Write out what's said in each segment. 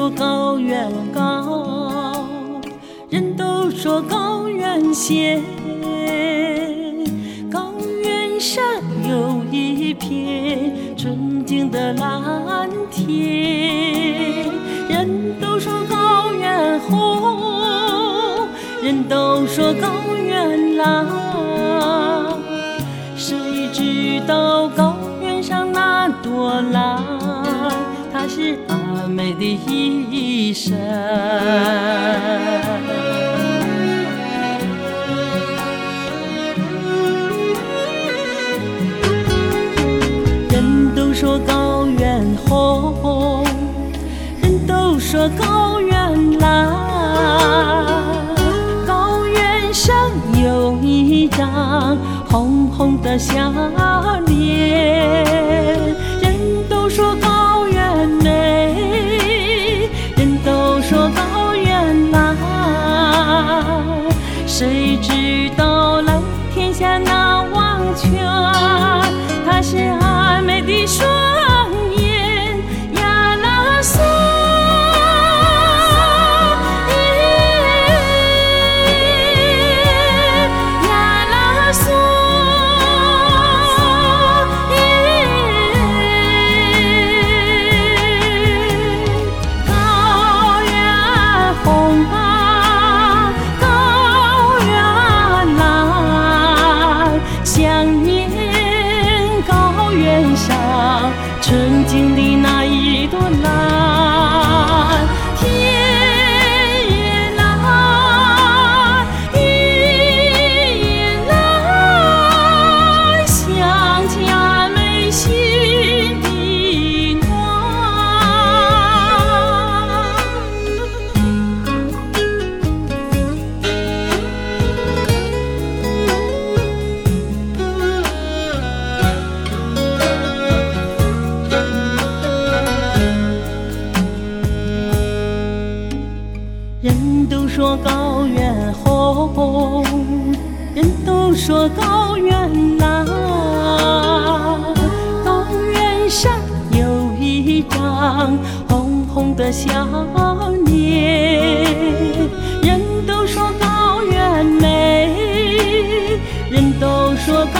说高原高，人都说高原险，高原上有一片纯净的蓝天。人都说高原红，人都说高原蓝，谁知道高原上那朵蓝，它是美的一生。人都说高原红，人都说高原蓝，高原上有一张红红的笑曾经都说高原红，人都说高原蓝，高原上有一张红红的笑脸。人都说高原美，人都说高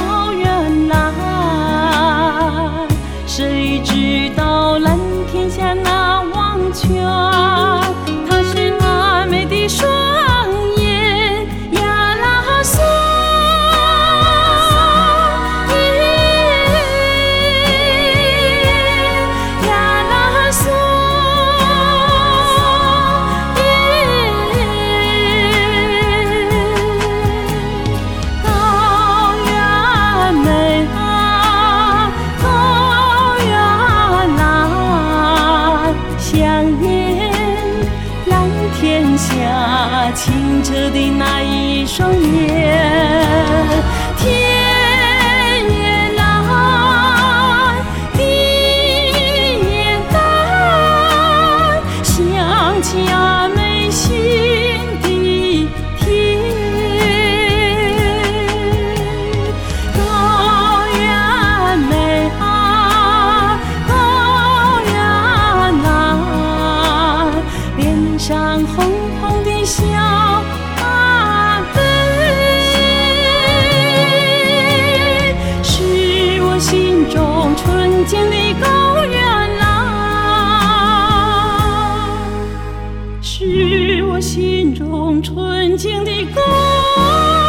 蓝，想念蓝天下清澈的那一双眼。我心中纯净的歌。